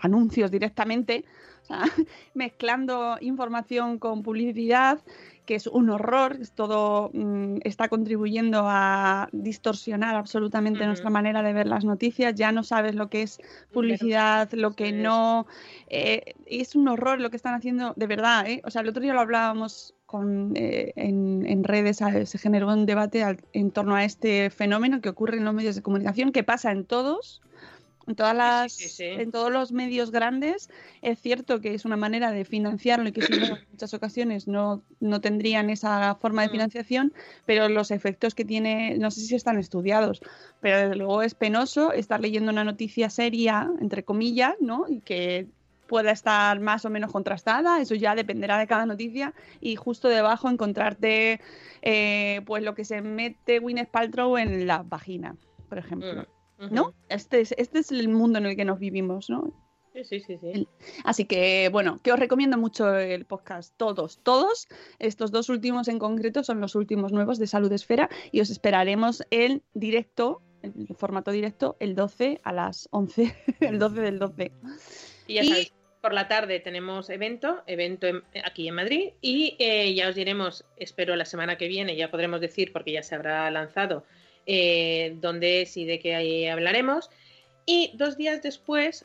anuncios directamente, o sea, mezclando información con publicidad que es un horror, es todo mm, está contribuyendo a distorsionar absolutamente nuestra manera de ver las noticias. Ya no sabes lo que es publicidad, lo que sí. no. eh, es un horror lo que están haciendo, de verdad. ¿eh? O sea, el otro día lo hablábamos con, eh, en, en redes, se generó un debate al- en torno a este fenómeno que ocurre en los medios de comunicación, que pasa en todos. En, todas las, sí, sí. en todos los medios grandes es cierto que es una manera de financiarlo y que si no, en muchas ocasiones no, no tendrían esa forma de Mm. financiación, pero los efectos que tiene, no sé si están estudiados, pero desde luego es penoso estar leyendo una noticia seria, entre comillas, ¿no? Y que pueda estar más o menos contrastada, eso ya dependerá de cada noticia, y justo debajo encontrarte eh, pues lo que se mete Gwyneth Paltrow en la vagina, por ejemplo. Mm, ¿No? Este es, este es el mundo en el que nos vivimos, ¿no? Sí, sí, sí, sí. Así que, bueno, que os recomiendo mucho el podcast. Todos, todos. Estos dos últimos en concreto son los últimos nuevos de Salud Esfera y os esperaremos en directo, en formato directo, el 12 a las 11, el 12 del 12. Y ya Y- sabéis, por la tarde tenemos evento, evento en- aquí en Madrid, y eh, ya os diremos, espero la semana que viene, ya podremos decir, porque ya se habrá lanzado, eh, es y de qué ahí hablaremos. Y dos días después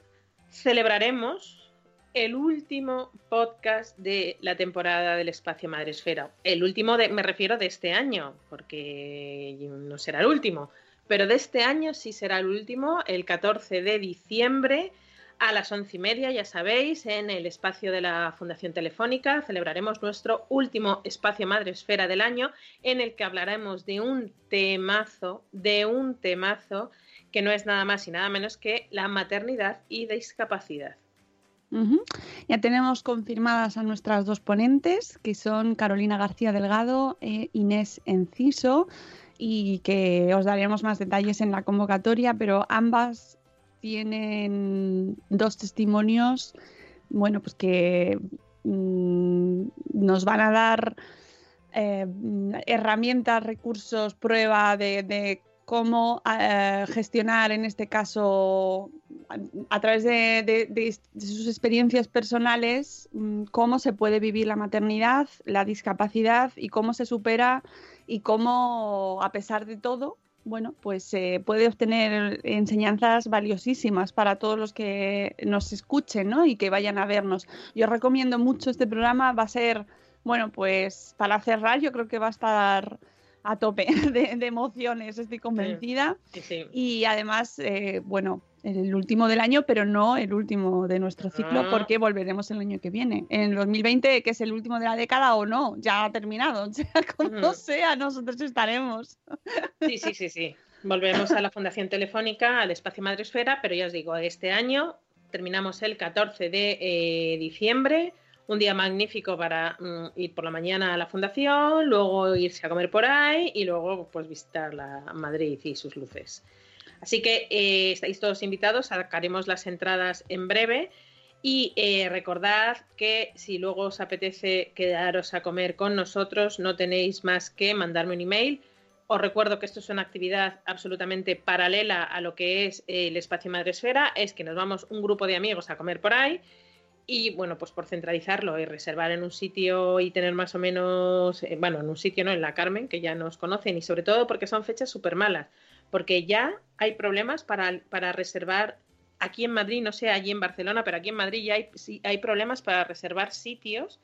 celebraremos el último podcast de la temporada del Espacio Madresfera. El último, de, me refiero de este año, porque no será el último, pero de este año sí será el último, el 14 de diciembre a las once y media, ya sabéis, en el espacio de la Fundación Telefónica celebraremos nuestro último espacio Madresfera del año, en el que hablaremos de un temazo, de un temazo que no es nada más y nada menos que la maternidad y discapacidad. Ya tenemos confirmadas a nuestras dos ponentes, que son Carolina García Delgado e Inés Enciso, y que os daremos más detalles en la convocatoria, pero ambas tienen dos testimonios, bueno, pues que mm, nos van a dar eh, herramientas, recursos, prueba de, cómo eh, gestionar en este caso a, través de sus experiencias personales mm, cómo se puede vivir la maternidad, la discapacidad y cómo se supera y cómo a pesar de todo bueno, pues se puede obtener enseñanzas valiosísimas para todos los que nos escuchen, ¿no? Y que vayan a vernos. Yo recomiendo mucho este programa, va a ser, bueno, pues para cerrar yo creo que va a estar a tope de, de emociones, estoy convencida. Sí, sí. Y además, eh, bueno, el último del año, pero no el último de nuestro ciclo, Ah. porque volveremos el año que viene. En el 2020, que es el último de la década o no, ya ha terminado. Sea como Ujú. sea, nosotros estaremos. Sí, sí, sí, sí. Volvemos a la Fundación Telefónica, al Espacio Madresfera, pero ya os digo, este año terminamos el 14 de eh, diciembre, un día magnífico para mm, ir por la mañana a la Fundación, luego irse a comer por ahí y luego pues visitar la Madrid y sus luces. Así que eh, estáis todos invitados, sacaremos las entradas en breve. Y eh, recordad que si luego os apetece quedaros a comer con nosotros, no tenéis más que mandarme un email. Os recuerdo que esto es una actividad absolutamente paralela a lo que es el espacio Madresfera, es que nos vamos un grupo de amigos a comer por ahí y bueno, pues por centralizarlo y reservar en un sitio y tener más o menos, eh, bueno, en un sitio, ¿no? En la Carmen, que ya nos conocen y sobre todo porque son fechas súper malas, porque ya hay problemas para, para reservar aquí en Madrid, no sé, allí en Barcelona, pero aquí en Madrid ya hay, sí, hay problemas para reservar sitios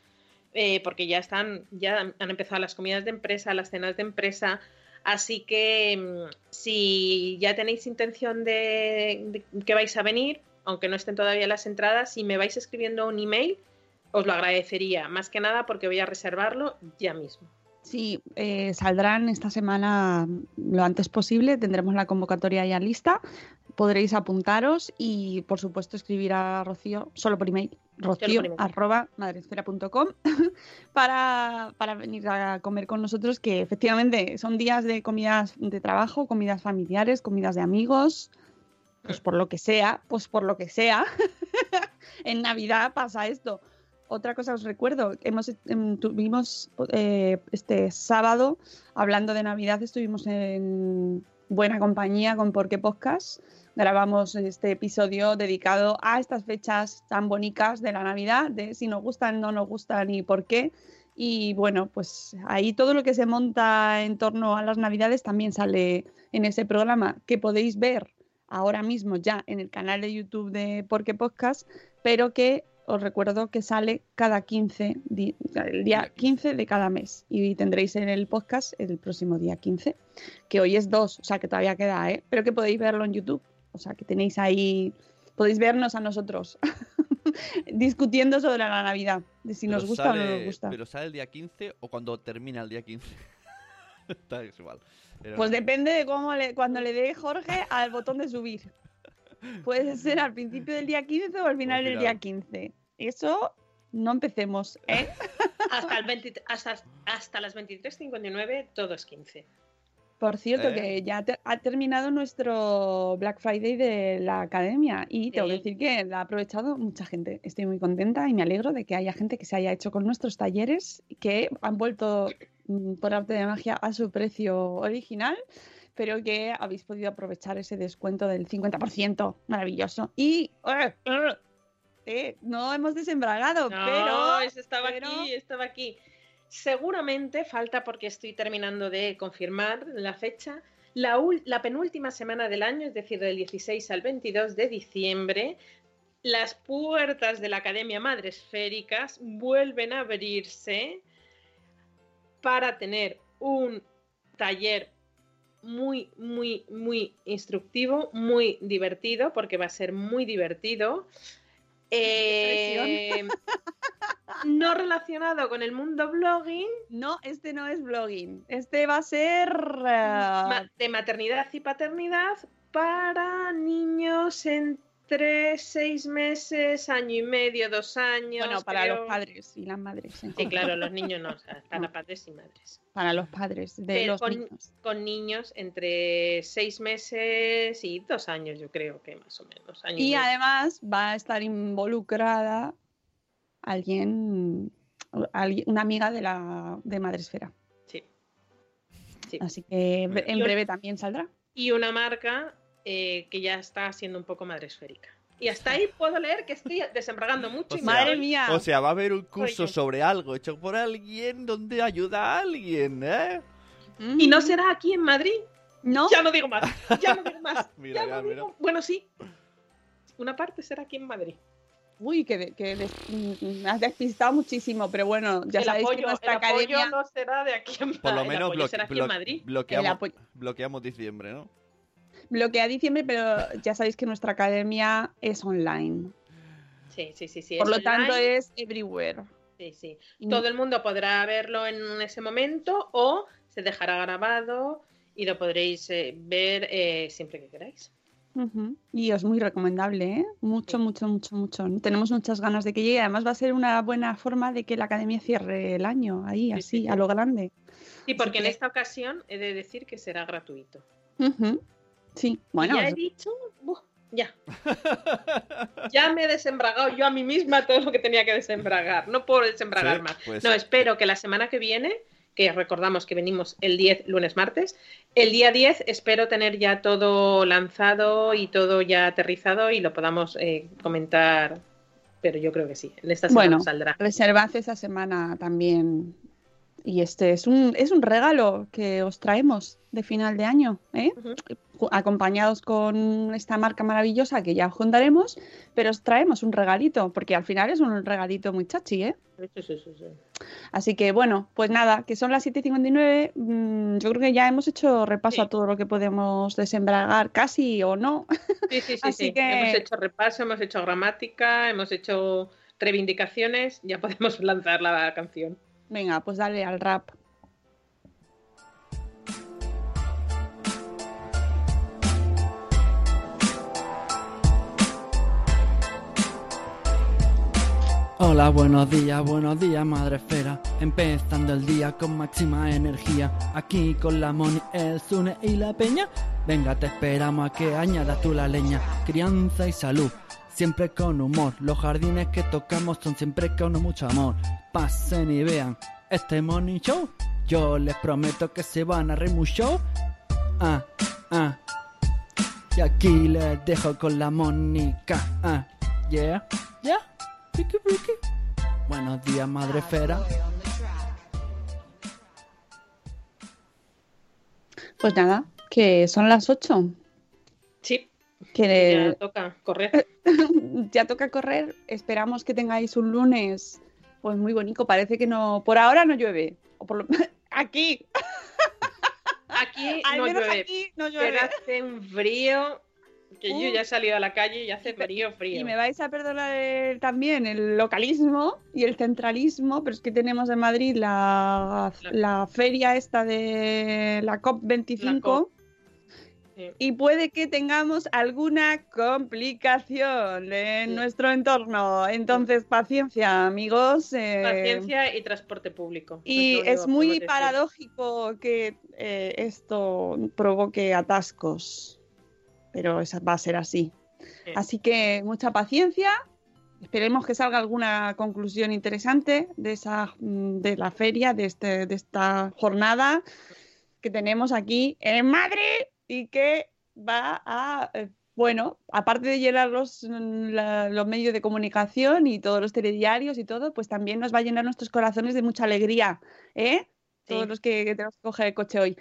eh, porque ya están, ya han empezado las comidas de empresa, las cenas de empresa. Así que mm, si ya tenéis intención de, de que vais a venir, aunque no estén todavía las entradas, si me vais escribiendo un email, os lo agradecería, más que nada porque voy a reservarlo ya mismo. Sí, eh, saldrán esta semana lo antes posible, tendremos la convocatoria ya lista, podréis apuntaros y por supuesto escribir a Rocío solo por email, rocío arroba madresfera.com para, para venir a comer con nosotros, que efectivamente son días de comidas de trabajo, comidas familiares, comidas de amigos, pues por lo que sea, pues por lo que sea, en Navidad pasa esto. Otra cosa os recuerdo, hemos, em, tuvimos eh, este sábado, hablando de Navidad, estuvimos en buena compañía con Porque Podcast. Grabamos este episodio dedicado a estas fechas tan bonitas de la Navidad, de si nos gustan, no nos gustan y por qué. Y bueno, pues ahí todo lo que se monta en torno a las Navidades también sale en ese programa que podéis ver ahora mismo ya en el canal de YouTube de Porque Podcast, pero que os recuerdo que sale cada 15, el día 15 de cada mes y tendréis en el podcast el próximo día 15, que hoy es 2, o sea que todavía queda, ¿eh? pero que podéis verlo en YouTube, o sea que tenéis ahí, podéis vernos a nosotros discutiendo sobre la Navidad, de si nos gusta sale, o no nos gusta. ¿Pero sale el día 15 o cuando termina el día 15? Está igual. Pero Pues depende de cómo le, cuando le dé Jorge al botón de subir. Puede ser al principio del día 15 o al final del día 15. Eso no empecemos, ¿eh? Hasta, el 20 hasta, hasta las 23.59 todo es 15. Por cierto, ¿Eh? que ya te- ha terminado nuestro Black Friday de la academia y tengo que decir que la ha aprovechado mucha gente. Estoy muy contenta y me alegro de que haya gente que se haya hecho con nuestros talleres, que han vuelto mm, por arte de magia a su precio original, pero que habéis podido aprovechar ese descuento del 50%. Maravilloso. Y. ¡eh! Eh, no hemos desembragado, No, pero... eso estaba pero- aquí, estaba aquí. Seguramente falta porque estoy terminando de confirmar la fecha. La, la penúltima semana del año, es decir, del 16 al 22 de diciembre, las puertas de la Academia Madresféricas vuelven a abrirse para tener un taller muy, muy, muy instructivo, muy divertido, porque va a ser muy divertido. Eh, no relacionado con el mundo blogging, No, este no es blogging. Este va a ser... eh, de maternidad y paternidad para niños entre seis meses, año y medio, dos años. Bueno, para creo. los padres y las madres. Sí, claro, los niños no, o sea, para No. padres y madres. Para los padres de Pero los con, niños. con niños entre seis meses y dos años, yo creo que más o menos. año Y además va a estar involucrada alguien, alguien- una amiga de la de Madresfera. Sí. Sí. Así que en breve también saldrá. y una marca eh, que ya está siendo un poco madre esférica. Y hasta ahí puedo leer que estoy desembragando mucho. O y sea, Madre mía. O sea, va a haber un curso sobre algo hecho por alguien donde ayuda a alguien, ¿eh? Y no será aquí en Madrid. ¿No? Ya no digo más. Ya no digo más. Mira, ya mira, no digo- mira. Bueno, sí. Una parte será aquí en Madrid. Uy, que, que des- mm, has despistado muchísimo, pero bueno, ya el sabéis apoyo, que nuestra el apoyo academia... no será de aquí en Madrid. Por lo menos apoyo blo- será aquí blo- en Madrid. El bloqueamos, apoyo- bloqueamos diciembre, ¿no? Bloquea diciembre, pero ya sabéis que nuestra academia es online. Sí, sí, sí. sí. Por lo tanto es everywhere. Sí, sí. Todo el mundo podrá verlo en ese momento o se dejará grabado y lo podréis eh, ver eh, siempre que queráis. Y es muy recomendable, ¿eh? Mucho, mucho, mucho, mucho. Tenemos muchas ganas de que llegue. Además va a ser una buena forma de que la academia cierre el año, ahí, Sí, así, sí, sí. a lo grande. Sí, porque en que- esta ocasión he de decir que será gratuito. Sí, bueno, ya he dicho, ya. ya me he desembragado yo a mí misma todo lo que tenía que desembragar. No puedo desembragar Sí, más. pues- no, espero que la semana que viene, que recordamos que venimos el 10, lunes, martes, el día 10 espero tener ya todo lanzado y todo ya aterrizado y lo podamos eh, comentar. Pero yo creo que sí, en esta semana Bueno, saldrá. reservad esa semana también. Y este es un, es un regalo que os traemos de final de año, ¿eh? Acompañados con esta marca maravillosa que ya os contaremos, pero os traemos un regalito, porque al final es un regalito muy chachi, ¿eh? Sí, sí, sí, sí. Así que bueno, pues nada, que son las 7.59, mm, yo creo que ya hemos hecho repaso a todo lo que podemos desembragar, casi o no. Sí, sí, sí, Así sí. que- Hemos hecho repaso, hemos hecho gramática, hemos hecho reivindicaciones, ya podemos lanzar la canción. Venga, pues dale al rap. Hola, buenos días, buenos días, madre esfera. Empezando el día con máxima energía. Aquí con la Moni, el Zune y la Peña. Venga, te esperamos a que añadas tú la leña. Crianza y salud, siempre con humor. Los jardines que tocamos son siempre con mucho amor. Pasen y vean este Money Show. Yo les prometo que se van a reír. Ah, ah. Y aquí les dejo con la Mónica. Ah, yeah, yeah. Ricky, Ricky. Buenos días, madre esfera. Pues nada, que son las 8. Que ya toca correr. ya toca correr. Esperamos que tengáis un lunes pues muy bonito. Parece que no, por ahora no llueve. O por lo- aquí, Aquí no menos llueve, aquí no pero hace un frío que yo ya he salido a la calle y hace frío, frío. Y me vais a perdonar el- también el localismo y el centralismo, pero es que tenemos en Madrid la, La- la feria esta de la COP25 La COP. Sí. y puede que tengamos alguna complicación en Sí. nuestro entorno. Entonces, paciencia, amigos. eh, Paciencia y transporte público. Y es muy paradójico que eh, esto provoque atascos, pero esa va a ser así. Sí. Así que mucha paciencia. Esperemos que salga alguna conclusión interesante de esa mm, de la feria, de, este, de esta jornada que tenemos aquí en Madrid y que va a, eh, bueno, aparte de llenar los, mm, la- los medios de comunicación y todos los telediarios y todo, pues también nos va a llenar nuestros corazones de mucha alegría, ¿eh? Todos los que, que tenemos que coger el coche hoy.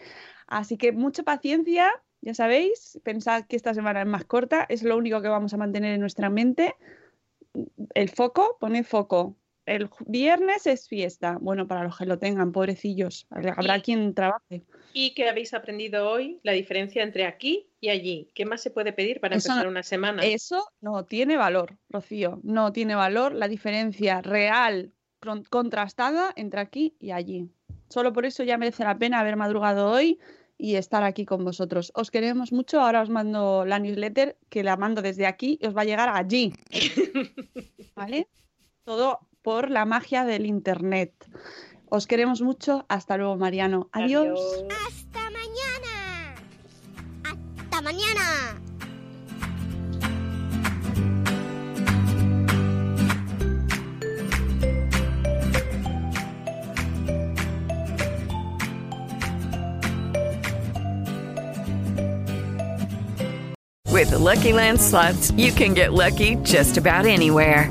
Así que mucha paciencia, ya sabéis, pensad que esta semana es más corta, es lo único que vamos a mantener en nuestra mente. El foco, poned foco. El viernes es fiesta. Bueno, para los que lo tengan, pobrecillos. Habrá Y- quien trabaje. ¿Y qué habéis aprendido hoy? La diferencia entre aquí y allí. ¿Qué más se puede pedir para Eso empezar no- una semana? Eso no tiene valor, Rocío. No tiene valor la diferencia real, con- contrastada entre aquí y allí. Solo por eso ya merece la pena haber madrugado hoy y estar aquí con vosotros. Os queremos mucho. Ahora os mando la newsletter que la mando desde aquí y os va a llegar allí. ¿Vale? Todo por la magia del internet. Os queremos mucho. Hasta luego, Mariano. Adiós. ¡Hasta mañana! ¡Hasta mañana! With the Lucky Land slots, you can get lucky just about anywhere.